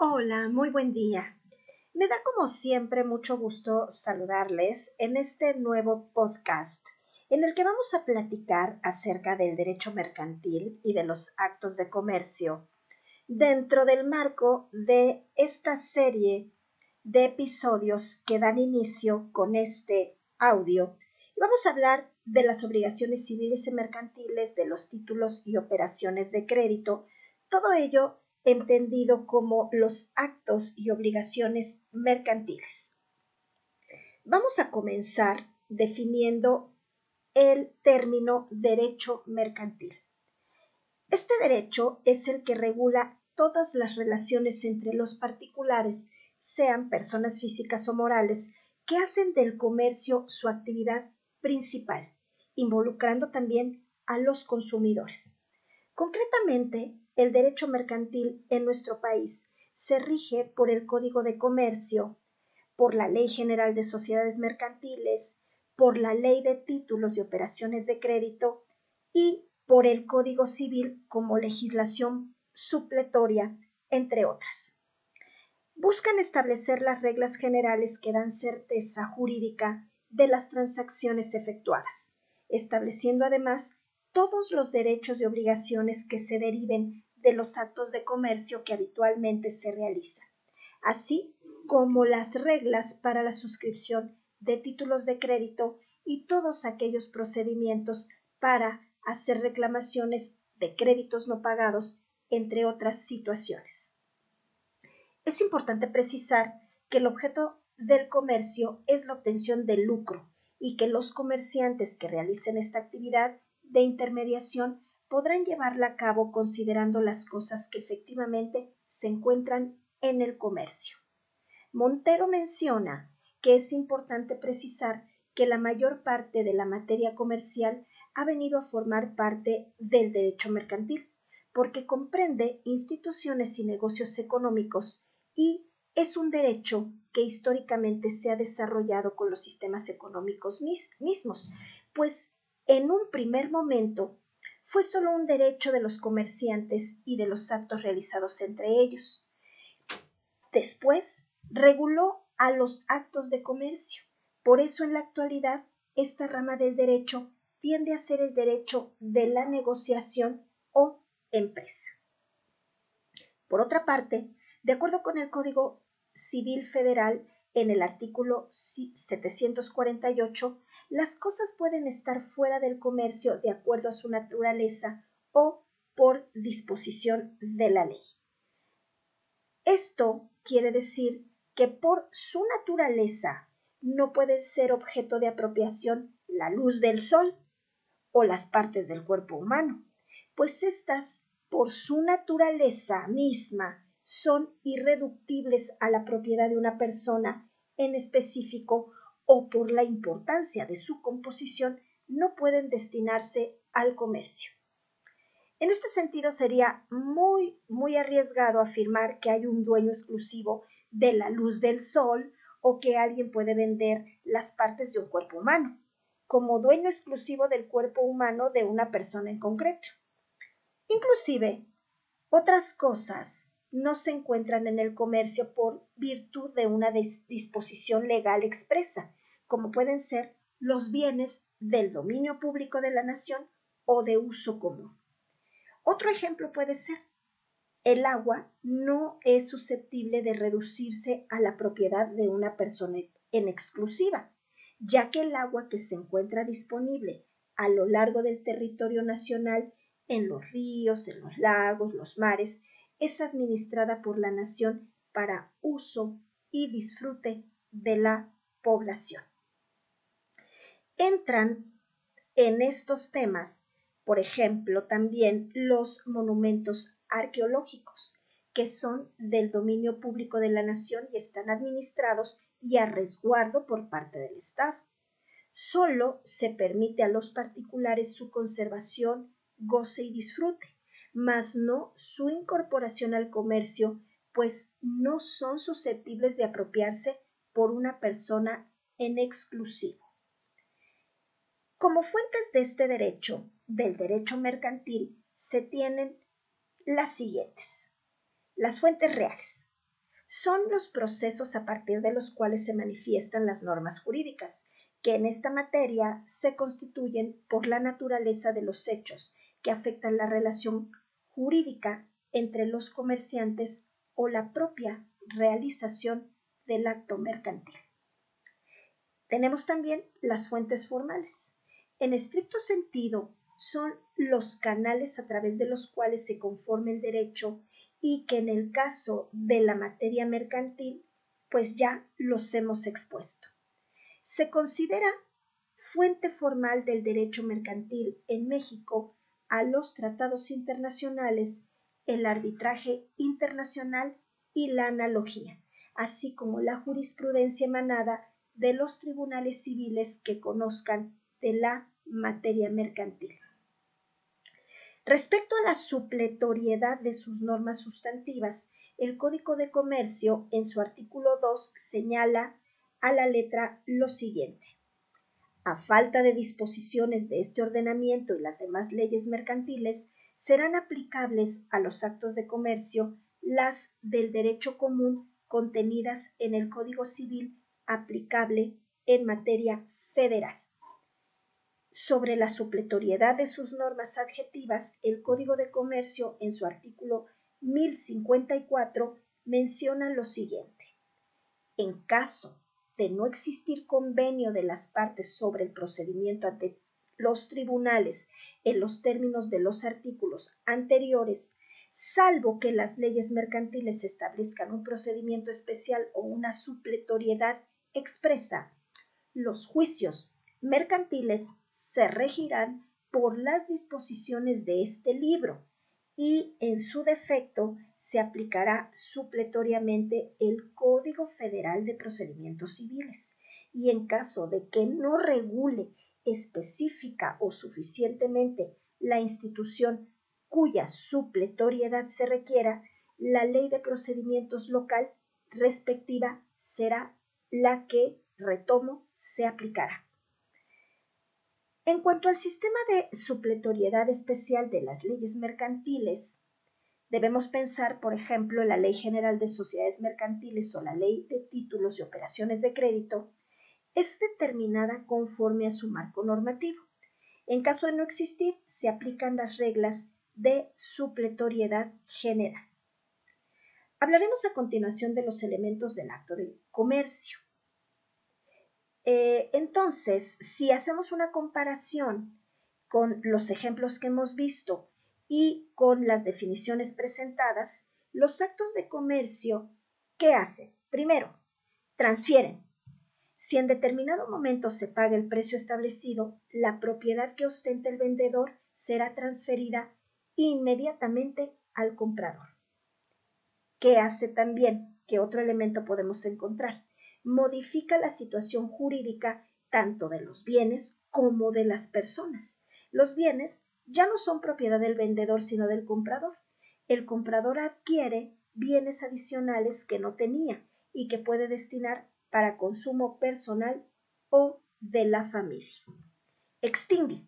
Hola, muy buen día. Me da como siempre mucho gusto saludarles en este nuevo podcast en el que vamos a platicar acerca del derecho mercantil y de los actos de comercio dentro del marco de esta serie de episodios que dan inicio con este audio. Y vamos a hablar de las obligaciones civiles y mercantiles, de los títulos y operaciones de crédito, todo ello entendido como los actos y obligaciones mercantiles. Vamos a comenzar definiendo el término derecho mercantil. Este derecho es el que regula todas las relaciones entre los particulares, sean personas físicas o morales, que hacen del comercio su actividad principal, involucrando también a los consumidores. Concretamente, el derecho mercantil en nuestro país se rige por el Código de Comercio, por la Ley General de Sociedades Mercantiles, por la Ley de Títulos y Operaciones de Crédito y por el Código Civil como legislación supletoria, entre otras. Buscan establecer las reglas generales que dan certeza jurídica de las transacciones efectuadas, estableciendo además todos los derechos y obligaciones que se deriven de los actos de comercio que habitualmente se realizan, así como las reglas para la suscripción de títulos de crédito y todos aquellos procedimientos para hacer reclamaciones de créditos no pagados, entre otras situaciones. Es importante precisar que el objeto del comercio es la obtención de lucro y que los comerciantes que realicen esta actividad de intermediación podrán llevarla a cabo considerando las cosas que efectivamente se encuentran en el comercio. Montero menciona que es importante precisar que la mayor parte de la materia comercial ha venido a formar parte del derecho mercantil, porque comprende instituciones y negocios económicos y es un derecho que históricamente se ha desarrollado con los sistemas económicos mismos, pues en un primer momento fue solo un derecho de los comerciantes y de los actos realizados entre ellos. Después, reguló a los actos de comercio. Por eso en la actualidad, esta rama del derecho tiende a ser el derecho de la negociación o empresa. Por otra parte, de acuerdo con el Código Civil Federal, en el artículo 748, las cosas pueden estar fuera del comercio de acuerdo a su naturaleza o por disposición de la ley. Esto quiere decir que por su naturaleza no puede ser objeto de apropiación la luz del sol o las partes del cuerpo humano, pues éstas, por su naturaleza misma, son irreductibles a la propiedad de una persona en específico o por la importancia de su composición no pueden destinarse al comercio. En este sentido sería muy, muy arriesgado afirmar que hay un dueño exclusivo de la luz del sol o que alguien puede vender las partes de un cuerpo humano, como dueño exclusivo del cuerpo humano de una persona en concreto. Inclusive, otras cosas no se encuentran en el comercio por virtud de una disposición legal expresa, como pueden ser los bienes del dominio público de la nación o de uso común. Otro ejemplo puede ser, el agua no es susceptible de reducirse a la propiedad de una persona en exclusiva, ya que el agua que se encuentra disponible a lo largo del territorio nacional, en los ríos, en los lagos, los mares, es administrada por la nación para uso y disfrute de la población entran en estos temas, por ejemplo, también los monumentos arqueológicos, que son del dominio público de la nación y están administrados y a resguardo por parte del Estado. Solo se permite a los particulares su conservación, goce y disfrute, mas no su incorporación al comercio, pues no son susceptibles de apropiarse por una persona en exclusivo. Como fuentes de este derecho, del derecho mercantil, se tienen las siguientes. Las fuentes reales. son los procesos a partir de los cuales se manifiestan las normas jurídicas, que en esta materia se constituyen por la naturaleza de los hechos que afectan la relación jurídica entre los comerciantes o la propia realización del acto mercantil. Tenemos también las fuentes formales. En estricto sentido, son los canales a través de los cuales se conforma el derecho y que en el caso de la materia mercantil, pues ya los hemos expuesto. Se considera fuente formal del derecho mercantil en México a los tratados internacionales, el arbitraje internacional y la analogía, así como la jurisprudencia emanada de los tribunales civiles que conozcan de la materia mercantil. Respecto a la supletoriedad de sus normas sustantivas, el Código de Comercio en su artículo 2 señala a la letra lo siguiente. A falta de disposiciones de este ordenamiento y las demás leyes mercantiles, serán aplicables a los actos de comercio las del derecho común contenidas en el Código Civil aplicable en materia federal. Sobre la supletoriedad de sus normas adjetivas, el Código de Comercio en su artículo 1054 menciona lo siguiente. En caso de no existir convenio de las partes sobre el procedimiento los tribunales en los términos de los artículos anteriores, salvo que las leyes mercantiles establezcan un procedimiento especial o una supletoriedad expresa, los juicios mercantiles se regirán por las disposiciones de este libro y en su defecto se aplicará supletoriamente el Código Federal de Procedimientos Civiles. Y en caso de que no regule específica o suficientemente la institución cuya supletoriedad se requiera, la ley de procedimientos local respectiva será la que, retomo, se aplicará. En cuanto al sistema de supletoriedad especial de las leyes mercantiles, debemos pensar, por ejemplo, en la Ley General de Sociedades Mercantiles o la Ley de Títulos y Operaciones de Crédito, es determinada conforme a su marco normativo. En caso de no existir, se aplican las reglas de supletoriedad general. Hablaremos a continuación de los elementos del acto de comercio. Eh, entonces, si hacemos una comparación con los ejemplos que hemos visto y con las definiciones presentadas, los actos de comercio, ¿qué hacen? Primero, transfieren. Si en determinado momento se paga el precio establecido, la propiedad que ostenta el vendedor será transferida inmediatamente al comprador. ¿Qué hace también? ¿Qué otro elemento podemos encontrar? modifica la situación jurídica tanto de los bienes como de las personas. Los bienes ya no son propiedad del vendedor sino del comprador. El comprador adquiere bienes adicionales que no tenía y que puede destinar para consumo personal o de la familia. Extingue.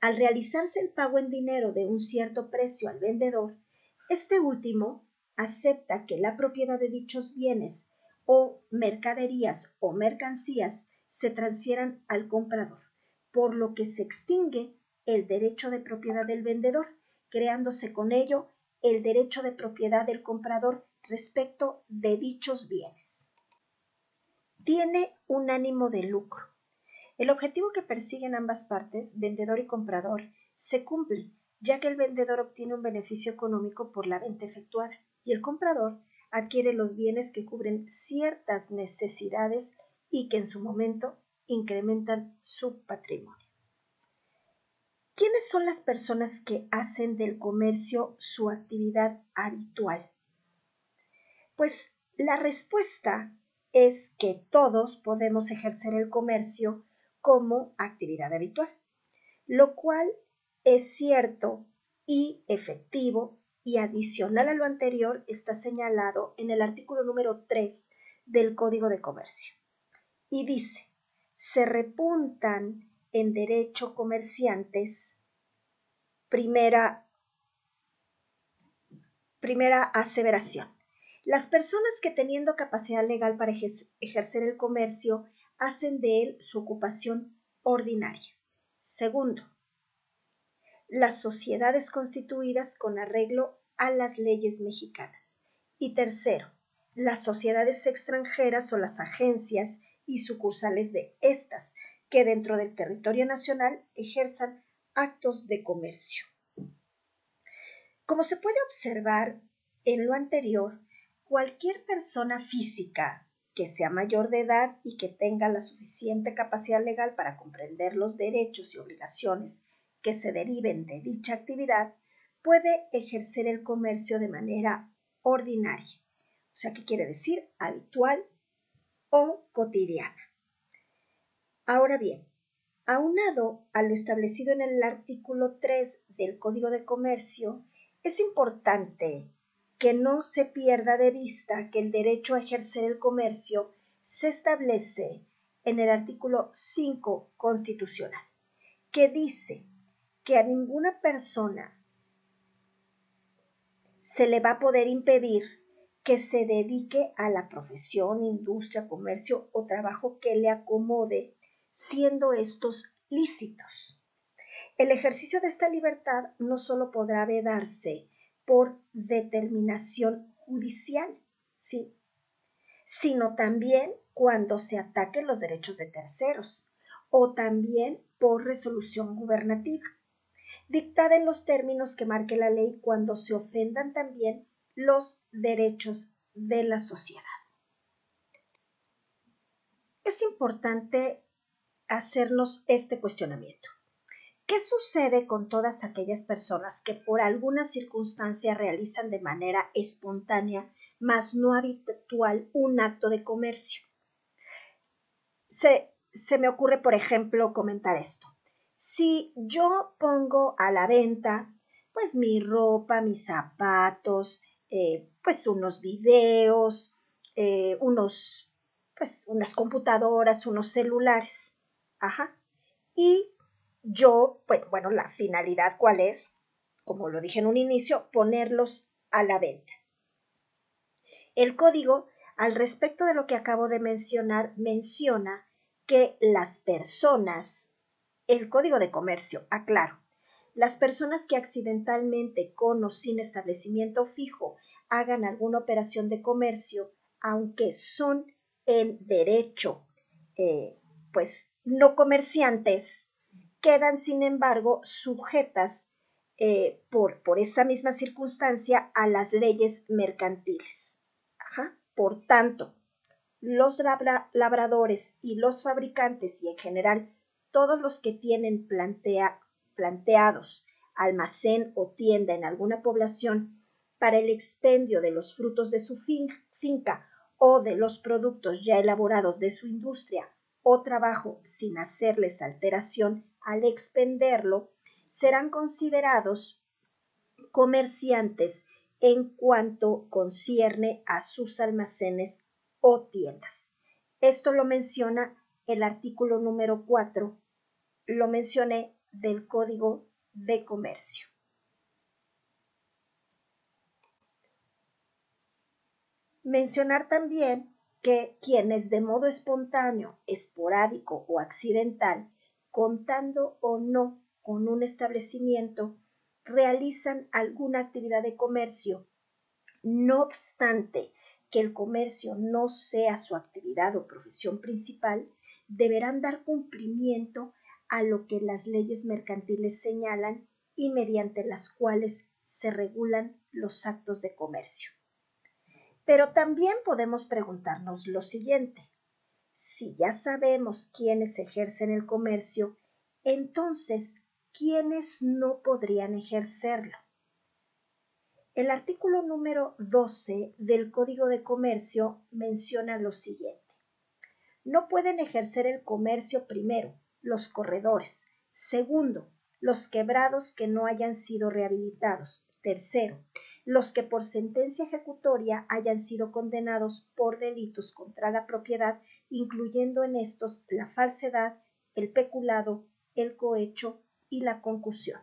Al realizarse el pago en dinero de un cierto precio al vendedor, este último acepta que la propiedad de dichos bienes o mercaderías o mercancías se transfieran al comprador, por lo que se extingue el derecho de propiedad del vendedor, creándose con ello el derecho de propiedad del comprador respecto de dichos bienes. Tiene un ánimo de lucro. El objetivo que persiguen ambas partes, vendedor y comprador, se cumple, ya que el vendedor obtiene un beneficio económico por la venta efectuada y el comprador adquiere los bienes que cubren ciertas necesidades y que en su momento incrementan su patrimonio. ¿Quiénes son las personas que hacen del comercio su actividad habitual? Pues la respuesta es que todos podemos ejercer el comercio como actividad habitual, lo cual es cierto y efectivo y adicional a lo anterior está señalado en el artículo número 3 del Código de Comercio. Y dice, se repuntan en derecho comerciantes, primera, primera aseveración. Las personas que teniendo capacidad legal para ejercer el comercio hacen de él su ocupación ordinaria. Segundo, las sociedades constituidas con arreglo a las leyes mexicanas. Y tercero, las sociedades extranjeras o las agencias y sucursales de estas que dentro del territorio nacional ejerzan actos de comercio. Como se puede observar en lo anterior, cualquier persona física que sea mayor de edad y que tenga la suficiente capacidad legal para comprender los derechos y obligaciones que se deriven de dicha actividad, puede ejercer el comercio de manera ordinaria. O sea, ¿qué quiere decir? Habitual o cotidiana. Ahora bien, aunado a lo establecido en el artículo 3 del Código de Comercio, es importante que no se pierda de vista que el derecho a ejercer el comercio se establece en el artículo 5 constitucional, que dice que a ninguna persona se le va a poder impedir que se dedique a la profesión, industria, comercio o trabajo que le acomode, siendo estos lícitos. El ejercicio de esta libertad no solo podrá vedarse por determinación judicial, ¿sí? sino también cuando se ataquen los derechos de terceros o también por resolución gubernativa, dictada en los términos que marque la ley cuando se ofendan también los derechos de la sociedad. Es importante hacernos este cuestionamiento. ¿Qué sucede con todas aquellas personas que por alguna circunstancia realizan de manera espontánea, mas no habitual, un acto de comercio? Se, me ocurre, por ejemplo, comentar esto. Si yo pongo a la venta, pues mi ropa, mis zapatos, eh, pues unos videos, eh, unos, pues unas computadoras, unos celulares. Ajá. Y yo, pues, bueno, la finalidad cuál es, como lo dije en un inicio, ponerlos a la venta. El código, al respecto de lo que acabo de mencionar, menciona que las personas, el código de comercio, aclaro, las personas que accidentalmente con o sin establecimiento fijo hagan alguna operación de comercio, aunque son en derecho, eh, pues no comerciantes, quedan, sin embargo, sujetas eh, por, por, esa misma circunstancia a las leyes mercantiles. Por tanto, los labradores y los fabricantes y en general todos los que tienen planteados almacén o tienda en alguna población para el expendio de los frutos de su finca o de los productos ya elaborados de su industria o trabajo sin hacerles alteración al expenderlo, serán considerados comerciantes en cuanto concierne a sus almacenes o tiendas. Esto lo menciona el artículo número 4, lo mencioné del Código de Comercio. Mencionar también que quienes de modo espontáneo, esporádico o accidental contando o no con un establecimiento, realizan alguna actividad de comercio, no obstante que el comercio no sea su actividad o profesión principal, deberán dar cumplimiento a lo que las leyes mercantiles señalan y mediante las cuales se regulan los actos de comercio. Pero también podemos preguntarnos lo siguiente si ya sabemos quiénes ejercen el comercio, entonces, ¿quiénes no podrían ejercerlo? El artículo número 12 del Código de Comercio menciona lo siguiente. No pueden ejercer el comercio primero los corredores, segundo, los quebrados que no hayan sido rehabilitados, tercero, los que por sentencia ejecutoria hayan sido condenados por delitos contra la propiedad, incluyendo en estos la falsedad, el peculado, el cohecho y la concusión.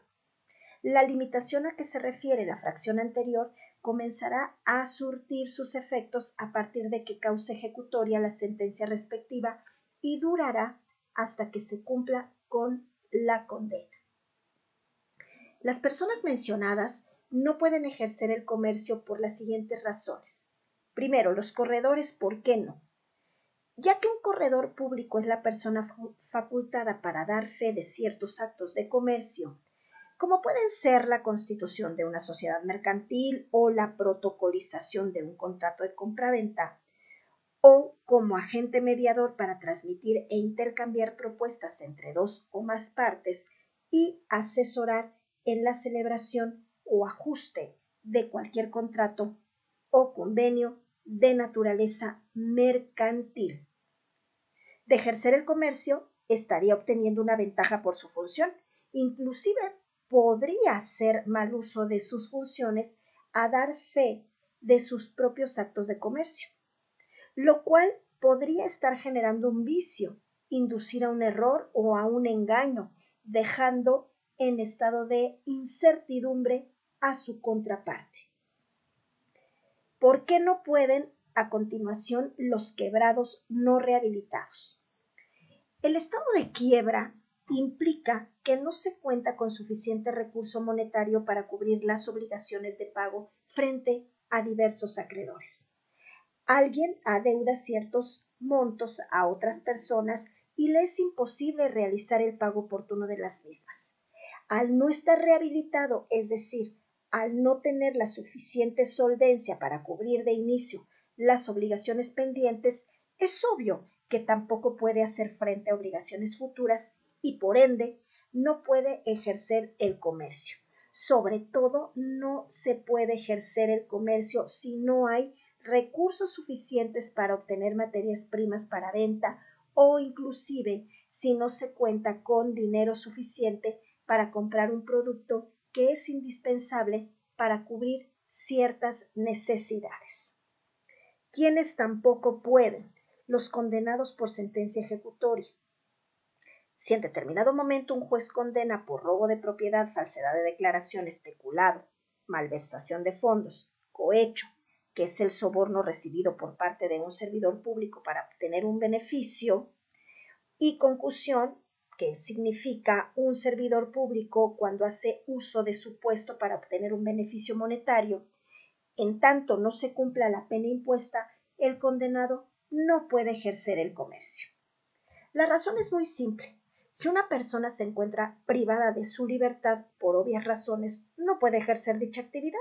La limitación a que se refiere la fracción anterior comenzará a surtir sus efectos a partir de que cause ejecutoria la sentencia respectiva y durará hasta que se cumpla con la condena. Las personas mencionadas no pueden ejercer el comercio por las siguientes razones. Primero, los corredores, ¿por qué no? Ya que un corredor público es la persona facultada para dar fe de ciertos actos de comercio, como pueden ser la constitución de una sociedad mercantil o la protocolización de un contrato de compraventa, o como agente mediador para transmitir e intercambiar propuestas entre dos o más partes y asesorar en la celebración o ajuste de cualquier contrato o convenio de naturaleza mercantil. De ejercer el comercio, estaría obteniendo una ventaja por su función, inclusive podría hacer mal uso de sus funciones a dar fe de sus propios actos de comercio, lo cual podría estar generando un vicio, inducir a un error o a un engaño, dejando en estado de incertidumbre a su contraparte. ¿Por qué no pueden a continuación los quebrados no rehabilitados? El estado de quiebra implica que no se cuenta con suficiente recurso monetario para cubrir las obligaciones de pago frente a diversos acreedores. Alguien adeuda ciertos montos a otras personas y le es imposible realizar el pago oportuno de las mismas. Al no estar rehabilitado, es decir, al no tener la suficiente solvencia para cubrir de inicio las obligaciones pendientes, es obvio que tampoco puede hacer frente a obligaciones futuras y por ende no puede ejercer el comercio. Sobre todo, no se puede ejercer el comercio si no hay recursos suficientes para obtener materias primas para venta o inclusive si no se cuenta con dinero suficiente para comprar un producto que es indispensable para cubrir ciertas necesidades. Quienes tampoco pueden, los condenados por sentencia ejecutoria. Si en determinado momento un juez condena por robo de propiedad, falsedad de declaración, especulado, malversación de fondos, cohecho, que es el soborno recibido por parte de un servidor público para obtener un beneficio, y concusión, que significa un servidor público cuando hace uso de su puesto para obtener un beneficio monetario, en tanto no se cumpla la pena impuesta, el condenado no puede ejercer el comercio. La razón es muy simple. Si una persona se encuentra privada de su libertad por obvias razones, no puede ejercer dicha actividad.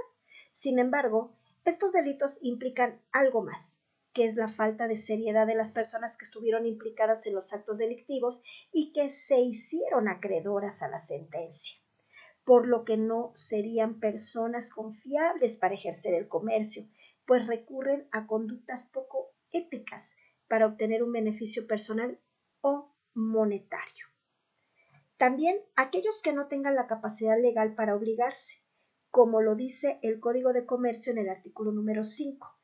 Sin embargo, estos delitos implican algo más, que es la falta de seriedad de las personas que estuvieron implicadas en los actos delictivos y que se hicieron acreedoras a la sentencia, por lo que no serían personas confiables para ejercer el comercio, pues recurren a conductas poco éticas para obtener un beneficio personal o monetario. También aquellos que no tengan la capacidad legal para obligarse, como lo dice el Código de Comercio en el artículo número 5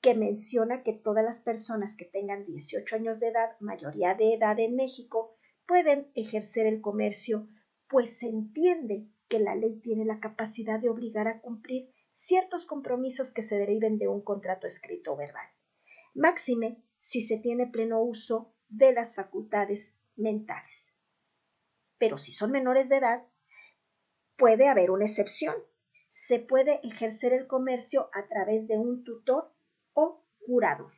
que menciona que todas las personas que tengan 18 años de edad, mayoría de edad en México, pueden ejercer el comercio, pues se entiende que la ley tiene la capacidad de obligar a cumplir ciertos compromisos que se deriven de un contrato escrito o verbal. Máxime si se tiene pleno uso de las facultades mentales. Pero si son menores de edad, puede haber una excepción. Se puede ejercer el comercio a través de un tutor curador.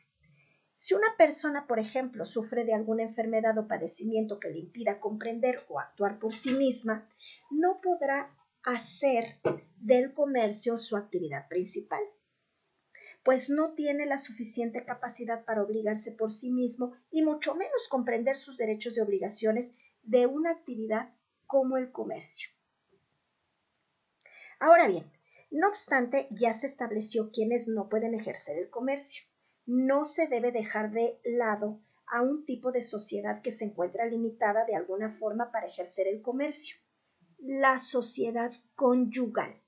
Si una persona, por ejemplo, sufre de alguna enfermedad o padecimiento que le impida comprender o actuar por sí misma, no podrá hacer del comercio su actividad principal, pues no tiene la suficiente capacidad para obligarse por sí mismo y mucho menos comprender sus derechos y obligaciones de una actividad como el comercio. Ahora bien, no obstante, ya se estableció quienes no pueden ejercer el comercio. No se debe dejar de lado a un tipo de sociedad que se encuentra limitada de alguna forma para ejercer el comercio, la sociedad conyugal.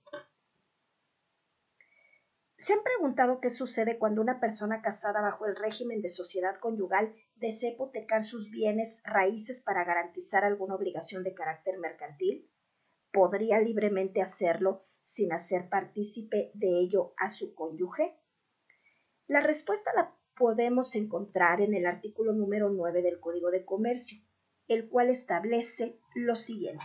¿Se han preguntado qué sucede cuando una persona casada bajo el régimen de sociedad conyugal desea hipotecar sus bienes raíces para garantizar alguna obligación de carácter mercantil? podría libremente hacerlo sin hacer partícipe de ello a su cónyuge? La respuesta la podemos encontrar en el artículo número 9 del Código de Comercio, el cual establece lo siguiente.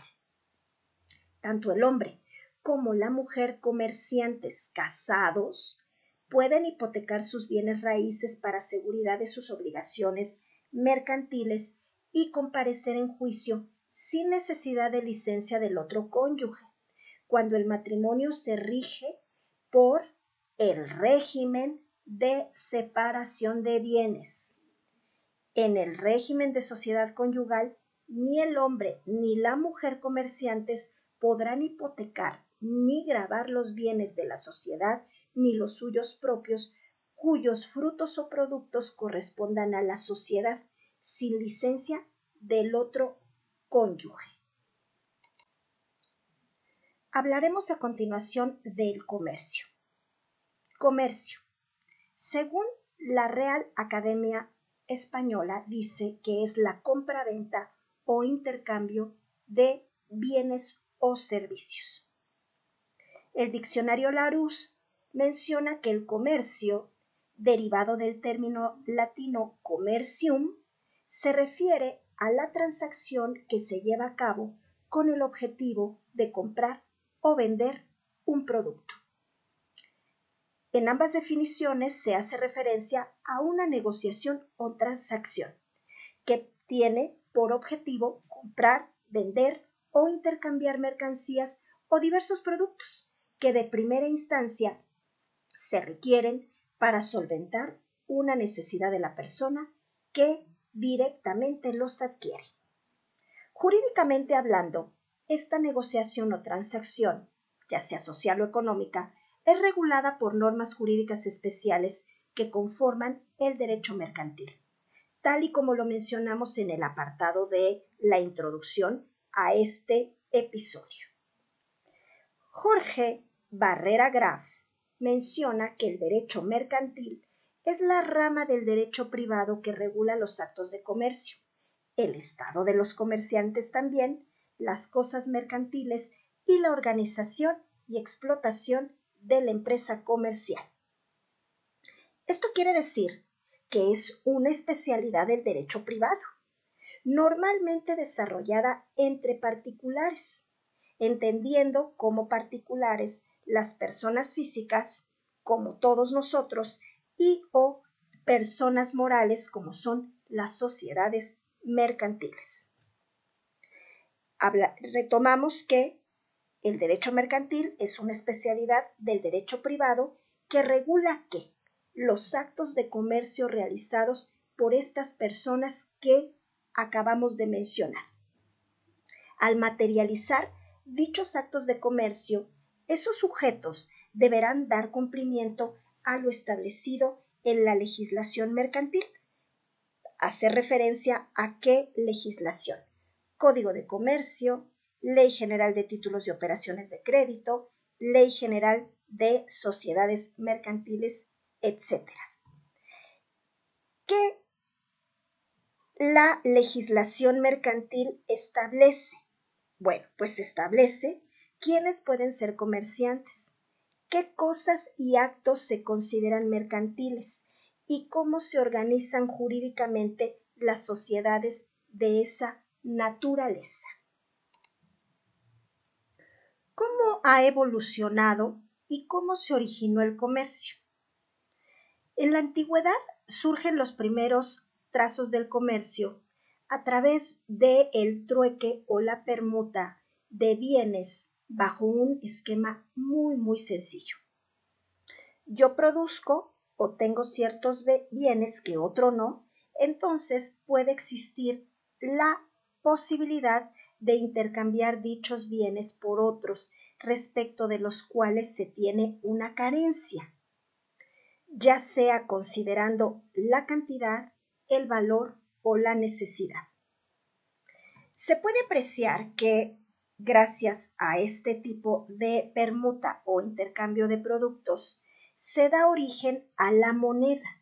Tanto el hombre como la mujer comerciantes casados pueden hipotecar sus bienes raíces para seguridad de sus obligaciones mercantiles y comparecer en juicio sin necesidad de licencia del otro cónyuge, cuando el matrimonio se rige por el régimen de separación de bienes. En el régimen de sociedad conyugal, ni el hombre ni la mujer comerciantes podrán hipotecar ni grabar los bienes de la sociedad ni los suyos propios, cuyos frutos o productos correspondan a la sociedad, sin licencia del otro cónyuge. Hablaremos a continuación del comercio. Comercio. Según la Real Academia Española, dice que es la compra-venta o intercambio de bienes o servicios. El diccionario Larousse menciona que el comercio, derivado del término latino commercium, se refiere a la transacción que se lleva a cabo con el objetivo de comprar o vender un producto. En ambas definiciones se hace referencia a una negociación o transacción que tiene por objetivo comprar, vender o intercambiar mercancías o diversos productos que de primera instancia se requieren para solventar una necesidad de la persona que directamente los adquiere. Jurídicamente hablando, esta negociación o transacción, ya sea social o económica, es regulada por normas jurídicas especiales que conforman el derecho mercantil, tal y como lo mencionamos en el apartado de la introducción a este episodio. Jorge Barrera Graf menciona que el derecho mercantil es la rama del derecho privado que regula los actos de comercio, el estado de los comerciantes también, las cosas mercantiles y la organización y explotación de la empresa comercial. Esto quiere decir que es una especialidad del derecho privado, normalmente desarrollada entre particulares, entendiendo como particulares las personas físicas, como todos nosotros, y o personas morales como son las sociedades mercantiles. retomamos que el derecho mercantil es una especialidad del derecho privado que regula que los actos de comercio realizados por estas personas que acabamos de mencionar. Al materializar dichos actos de comercio, esos sujetos deberán dar cumplimiento a lo establecido en la legislación mercantil. Hace referencia a qué legislación? Código de Comercio, Ley General de Títulos y Operaciones de Crédito, Ley General de Sociedades Mercantiles, etc. ¿Qué la legislación mercantil establece? Bueno, pues establece quiénes pueden ser comerciantes, qué cosas y actos se consideran mercantiles y cómo se organizan jurídicamente las sociedades de esa naturaleza. ¿Cómo ha evolucionado y cómo se originó el comercio? En la antigüedad surgen los primeros trazos del comercio a través de el trueque o la permuta de bienes bajo un esquema muy, muy sencillo. Yo produzco o tengo ciertos bienes que otro no, entonces puede existir la posibilidad de intercambiar dichos bienes por otros respecto de los cuales se tiene una carencia, ya sea considerando la cantidad, el valor o la necesidad. Se puede apreciar que Gracias a este tipo de permuta o intercambio de productos, se da origen a la moneda,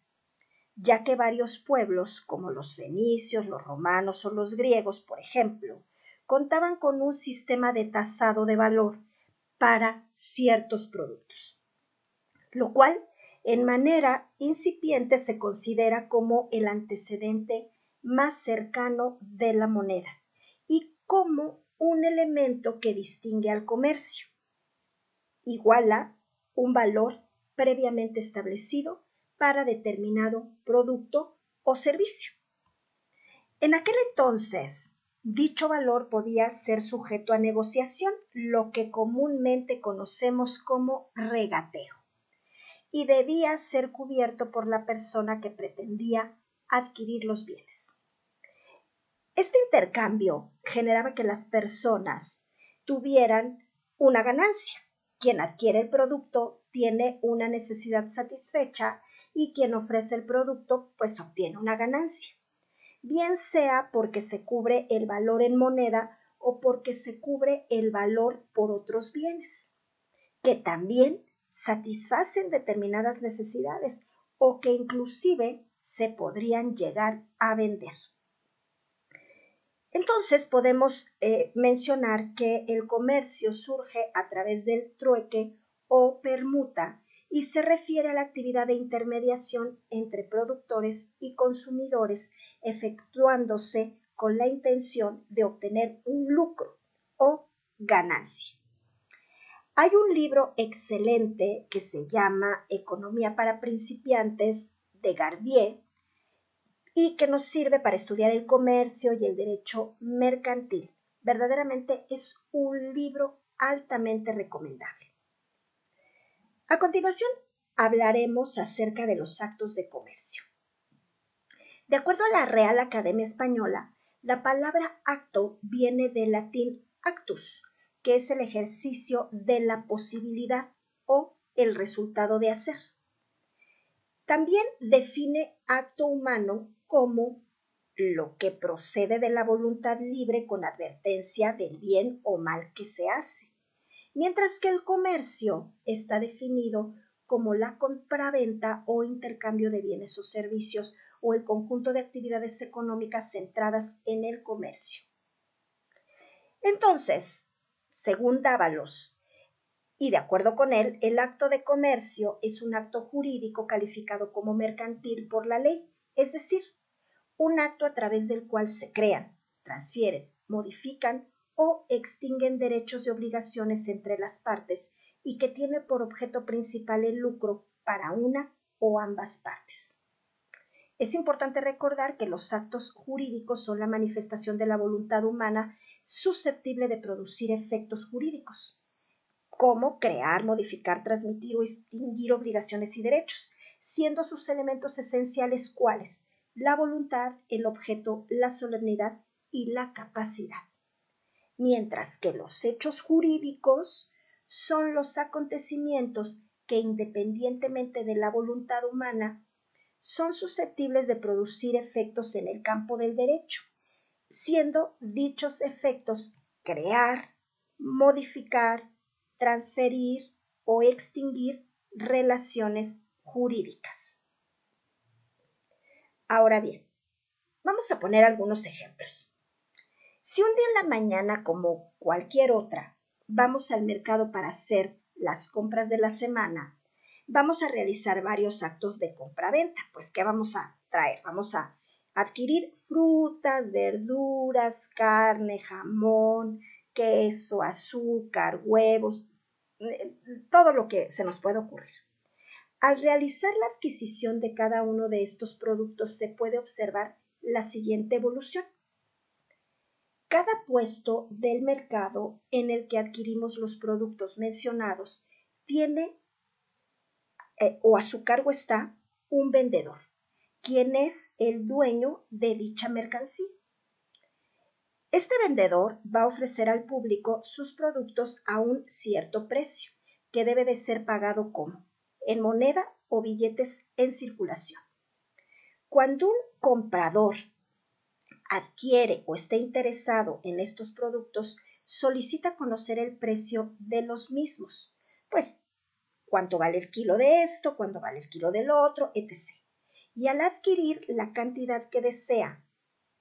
ya que varios pueblos, como los fenicios, los romanos o los griegos, por ejemplo, contaban con un sistema de tasado de valor para ciertos productos, lo cual en manera incipiente se considera como el antecedente más cercano de la moneda y como un elemento que distingue al comercio. Iguala un valor previamente establecido para determinado producto o servicio. En aquel entonces, dicho valor podía ser sujeto a negociación, lo que comúnmente conocemos como regateo, y debía ser cubierto por la persona que pretendía adquirir los bienes. Este intercambio generaba que las personas tuvieran una ganancia. Quien adquiere el producto tiene una necesidad satisfecha y quien ofrece el producto pues obtiene una ganancia. Bien sea porque se cubre el valor en moneda o porque se cubre el valor por otros bienes, que también satisfacen determinadas necesidades o que inclusive se podrían llegar a vender. Entonces podemos eh, mencionar que el comercio surge a través del trueque o permuta y se refiere a la actividad de intermediación entre productores y consumidores efectuándose con la intención de obtener un lucro o ganancia. Hay un libro excelente que se llama Economía para principiantes de Garbier y que nos sirve para estudiar el comercio y el derecho mercantil. Verdaderamente es un libro altamente recomendable. A continuación, hablaremos acerca de los actos de comercio. De acuerdo a la Real Academia Española, la palabra acto viene del latín actus, que es el ejercicio de la posibilidad o el resultado de hacer. También define acto humano como lo que procede de la voluntad libre con advertencia del bien o mal que se hace, mientras que el comercio está definido como la compraventa o intercambio de bienes o servicios o el conjunto de actividades económicas centradas en el comercio. Entonces, según Dávalos, y de acuerdo con él, el acto de comercio es un acto jurídico calificado como mercantil por la ley, es decir, un acto a través del cual se crean, transfieren, modifican o extinguen derechos y obligaciones entre las partes y que tiene por objeto principal el lucro para una o ambas partes. Es importante recordar que los actos jurídicos son la manifestación de la voluntad humana susceptible de producir efectos jurídicos, como crear, modificar, transmitir o extinguir obligaciones y derechos, siendo sus elementos esenciales cuáles la voluntad, el objeto, la solemnidad y la capacidad. Mientras que los hechos jurídicos son los acontecimientos que independientemente de la voluntad humana son susceptibles de producir efectos en el campo del derecho, siendo dichos efectos crear, modificar, transferir o extinguir relaciones jurídicas. Ahora bien, vamos a poner algunos ejemplos. Si un día en la mañana, como cualquier otra, vamos al mercado para hacer las compras de la semana, vamos a realizar varios actos de compra-venta. Pues, ¿qué vamos a traer? Vamos a adquirir frutas, verduras, carne, jamón, queso, azúcar, huevos, eh, todo lo que se nos puede ocurrir. Al realizar la adquisición de cada uno de estos productos se puede observar la siguiente evolución. Cada puesto del mercado en el que adquirimos los productos mencionados tiene eh, o a su cargo está un vendedor, quien es el dueño de dicha mercancía. Este vendedor va a ofrecer al público sus productos a un cierto precio, que debe de ser pagado como en moneda o billetes en circulación. Cuando un comprador adquiere o está interesado en estos productos, solicita conocer el precio de los mismos, pues cuánto vale el kilo de esto, cuánto vale el kilo del otro, etc. Y al adquirir la cantidad que desea,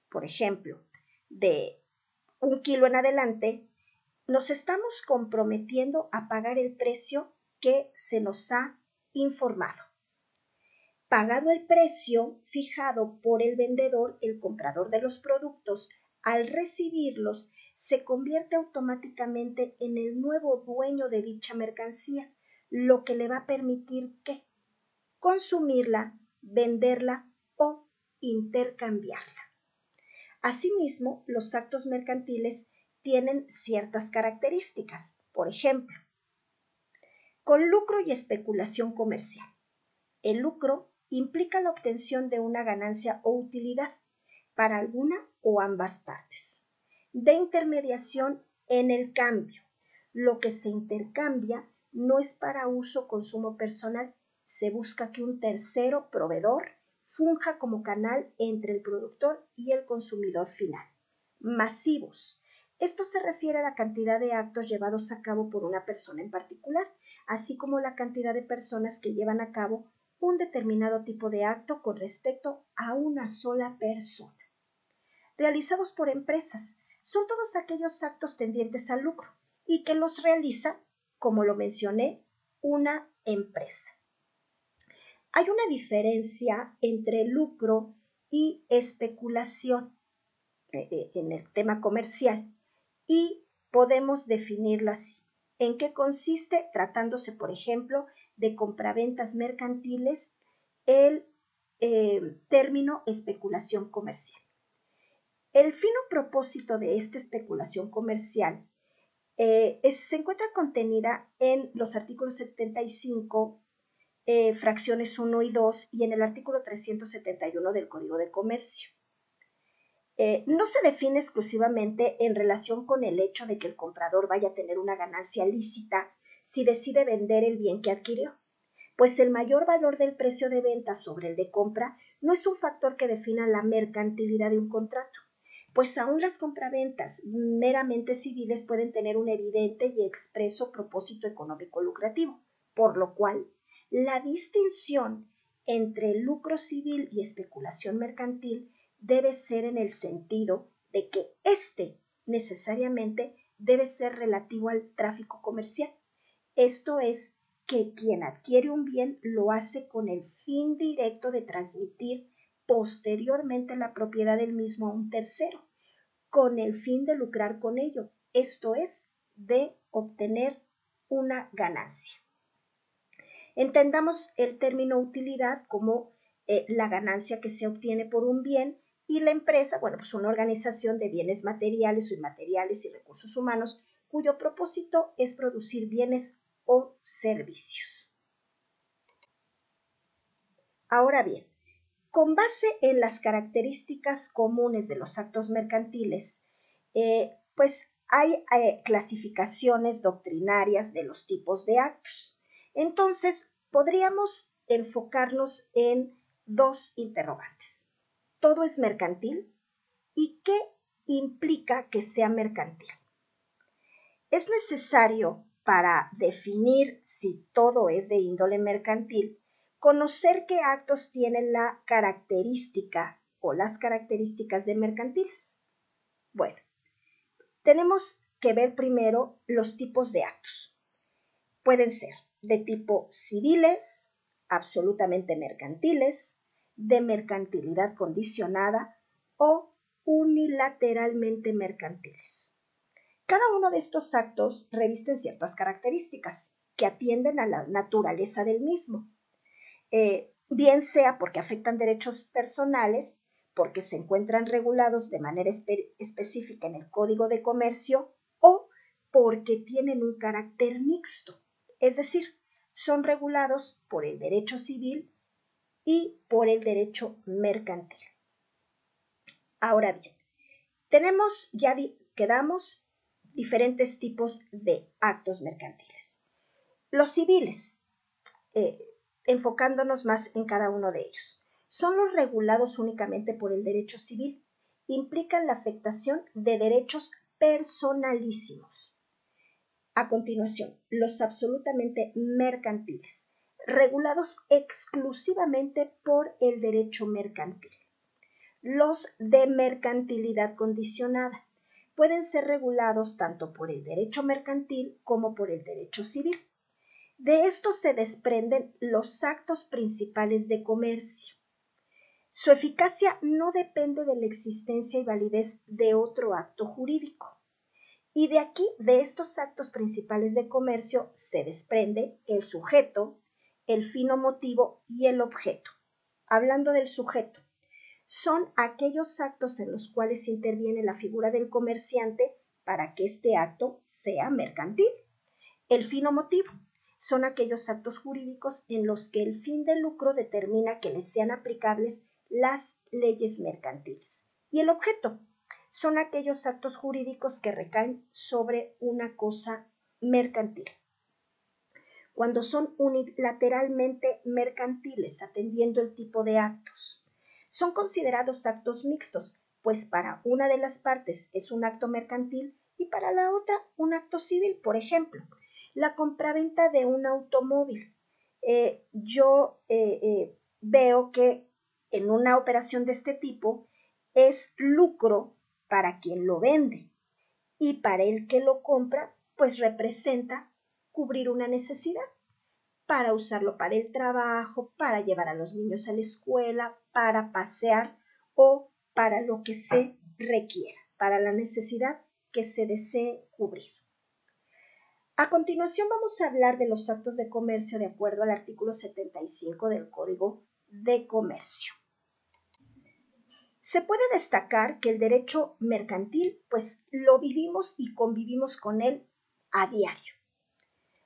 por ejemplo, de un kilo en adelante, nos estamos comprometiendo a pagar el precio que se nos ha informado. Pagado el precio fijado por el vendedor, el comprador de los productos, al recibirlos, se convierte automáticamente en el nuevo dueño de dicha mercancía, lo que le va a permitir que consumirla, venderla o intercambiarla. Asimismo, los actos mercantiles tienen ciertas características. Por ejemplo, con lucro y especulación comercial. El lucro implica la obtención de una ganancia o utilidad para alguna o ambas partes. De intermediación en el cambio. Lo que se intercambia no es para uso o consumo personal. Se busca que un tercero proveedor funja como canal entre el productor y el consumidor final. Masivos esto se refiere a la cantidad de actos llevados a cabo por una persona en particular, así como la cantidad de personas que llevan a cabo un determinado tipo de acto con respecto a una sola persona. Realizados por empresas, son todos aquellos actos tendientes al lucro y que los realiza, como lo mencioné, una empresa. Hay una diferencia entre lucro y especulación eh, eh, en el tema comercial y podemos definirlo así. ¿En qué consiste? Tratándose, por ejemplo, de compraventas mercantiles, el eh, término especulación comercial. El fino propósito de esta especulación comercial eh, se encuentra contenida en los artículos 75, eh, fracciones 1 y 2 y en el artículo 371 del Código de Comercio. Eh, no se define exclusivamente en relación con el hecho de que el comprador vaya a tener una ganancia lícita si decide vender el bien que adquirió, pues el mayor valor del precio de venta sobre el de compra no es un factor que defina la mercantilidad de un contrato, pues aún las compraventas meramente civiles pueden tener un evidente y expreso propósito económico lucrativo, por lo cual la distinción entre lucro civil y especulación mercantil debe ser en el sentido de que éste necesariamente debe ser relativo al tráfico comercial. Esto es, que quien adquiere un bien lo hace con el fin directo de transmitir posteriormente la propiedad del mismo a un tercero, con el fin de lucrar con ello, esto es, de obtener una ganancia. Entendamos el término utilidad como eh, la ganancia que se obtiene por un bien y la empresa, bueno, pues una organización de bienes materiales o inmateriales y recursos humanos cuyo propósito es producir bienes o servicios. Ahora bien, con base en las características comunes de los actos mercantiles, eh, pues hay eh, clasificaciones doctrinarias de los tipos de actos. Entonces, podríamos enfocarnos en dos interrogantes todo es mercantil? ¿Y qué implica que sea mercantil? Es necesario para definir si todo es de índole mercantil, conocer qué actos tienen la característica o las características de mercantiles. Bueno, tenemos que ver primero los tipos de actos. Pueden ser de tipo civiles, absolutamente mercantiles, de mercantilidad condicionada o unilateralmente mercantiles. Cada uno de estos actos revisten ciertas características que atienden a la naturaleza del mismo, eh, bien sea porque afectan derechos personales, porque se encuentran regulados de manera específica en el Código de Comercio o porque tienen un carácter mixto, es decir, son regulados por el derecho civil y por el derecho mercantil. Ahora bien, tenemos ya quedamos diferentes tipos de actos mercantiles. Los civiles, eh, enfocándonos más en cada uno de ellos, son los regulados únicamente por el derecho civil. Implican la afectación de derechos personalísimos. A continuación, los absolutamente mercantiles regulados exclusivamente por el derecho mercantil. Los de mercantilidad condicionada pueden ser regulados tanto por el derecho mercantil como por el derecho civil. De esto se desprenden los actos principales de comercio. Su eficacia no depende de la existencia y validez de otro acto jurídico. Y de aquí, de estos actos principales de comercio, se desprende el sujeto, el fino motivo y el objeto. Hablando del sujeto, son aquellos actos en los cuales interviene la figura del comerciante para que este acto sea mercantil. El fino motivo son aquellos actos jurídicos en los que el fin de lucro determina que les sean aplicables las leyes mercantiles. Y el objeto son aquellos actos jurídicos que recaen sobre una cosa mercantil. Cuando son unilateralmente mercantiles, atendiendo el tipo de actos, son considerados actos mixtos, pues para una de las partes es un acto mercantil y para la otra un acto civil. Por ejemplo, la compraventa de un automóvil. Eh, yo eh, eh, veo que en una operación de este tipo es lucro para quien lo vende y para el que lo compra, pues representa cubrir una necesidad para usarlo para el trabajo, para llevar a los niños a la escuela, para pasear o para lo que se requiera, para la necesidad que se desee cubrir. A continuación vamos a hablar de los actos de comercio de acuerdo al artículo 75 del Código de Comercio. Se puede destacar que el derecho mercantil, pues lo vivimos y convivimos con él a diario.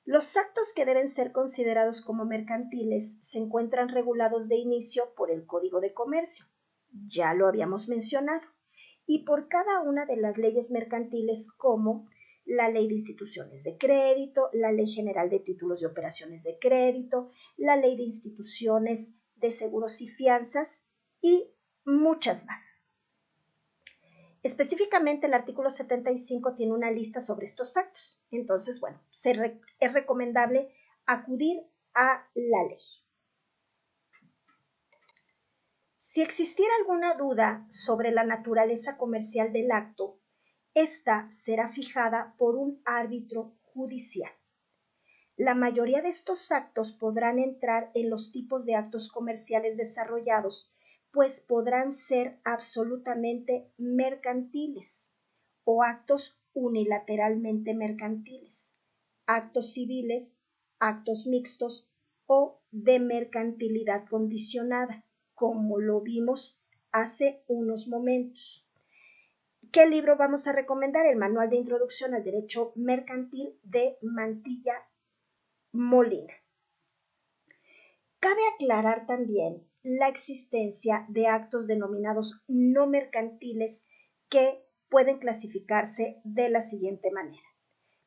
Los actos que deben ser considerados como mercantiles se encuentran regulados de inicio por el Código de Comercio, ya lo habíamos mencionado, y por cada una de las leyes mercantiles como la Ley de Instituciones de Crédito, la Ley General de Títulos de Operaciones de Crédito, la Ley de Instituciones de Seguros y Fianzas y muchas más. Específicamente el artículo 75 tiene una lista sobre estos actos. Entonces, bueno, es recomendable acudir a la ley. Si existiera alguna duda sobre la naturaleza comercial del acto, esta será fijada por un árbitro judicial. La mayoría de estos actos podrán entrar en los tipos de actos comerciales desarrollados pues podrán ser absolutamente mercantiles o actos unilateralmente mercantiles, actos civiles, actos mixtos o de mercantilidad condicionada, como lo vimos hace unos momentos. ¿Qué libro vamos a recomendar? El Manual de Introducción al Derecho Mercantil de Mantilla Molina. Cabe aclarar también la existencia de actos denominados no mercantiles que pueden clasificarse de la siguiente manera.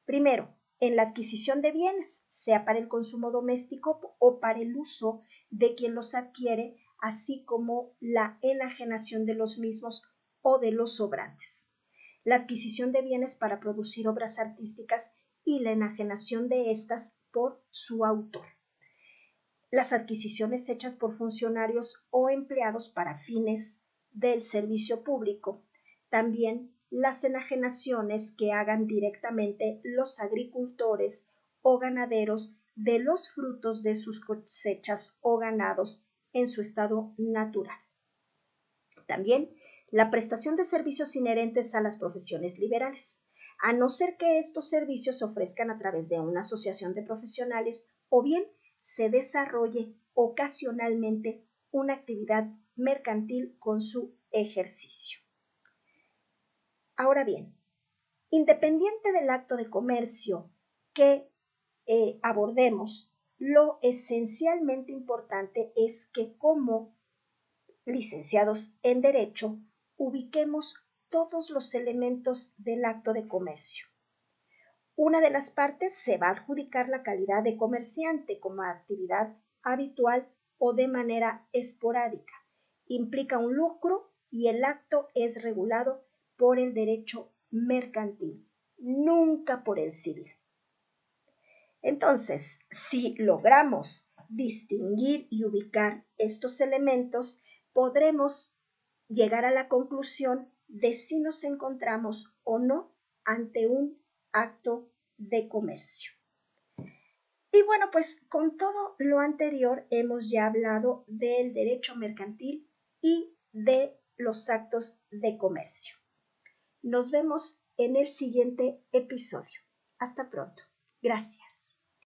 Primero, en la adquisición de bienes, sea para el consumo doméstico o para el uso de quien los adquiere, así como la enajenación de los mismos o de los sobrantes. La adquisición de bienes para producir obras artísticas y la enajenación de estas por su autor las adquisiciones hechas por funcionarios o empleados para fines del servicio público, también las enajenaciones que hagan directamente los agricultores o ganaderos de los frutos de sus cosechas o ganados en su estado natural. También la prestación de servicios inherentes a las profesiones liberales, a no ser que estos servicios se ofrezcan a través de una asociación de profesionales o bien se desarrolle ocasionalmente una actividad mercantil con su ejercicio. Ahora bien, independiente del acto de comercio que eh, abordemos, lo esencialmente importante es que como licenciados en Derecho ubiquemos todos los elementos del acto de comercio una de las partes se va a adjudicar la calidad de comerciante como actividad habitual o de manera esporádica. Implica un lucro y el acto es regulado por el derecho mercantil, nunca por el civil. Entonces, si logramos distinguir y ubicar estos elementos, podremos llegar a la conclusión de si nos encontramos o no ante un acto de comercio. Y bueno, pues con todo lo anterior hemos ya hablado del derecho mercantil y de los actos de comercio. Nos vemos en el siguiente episodio. Hasta pronto. Gracias.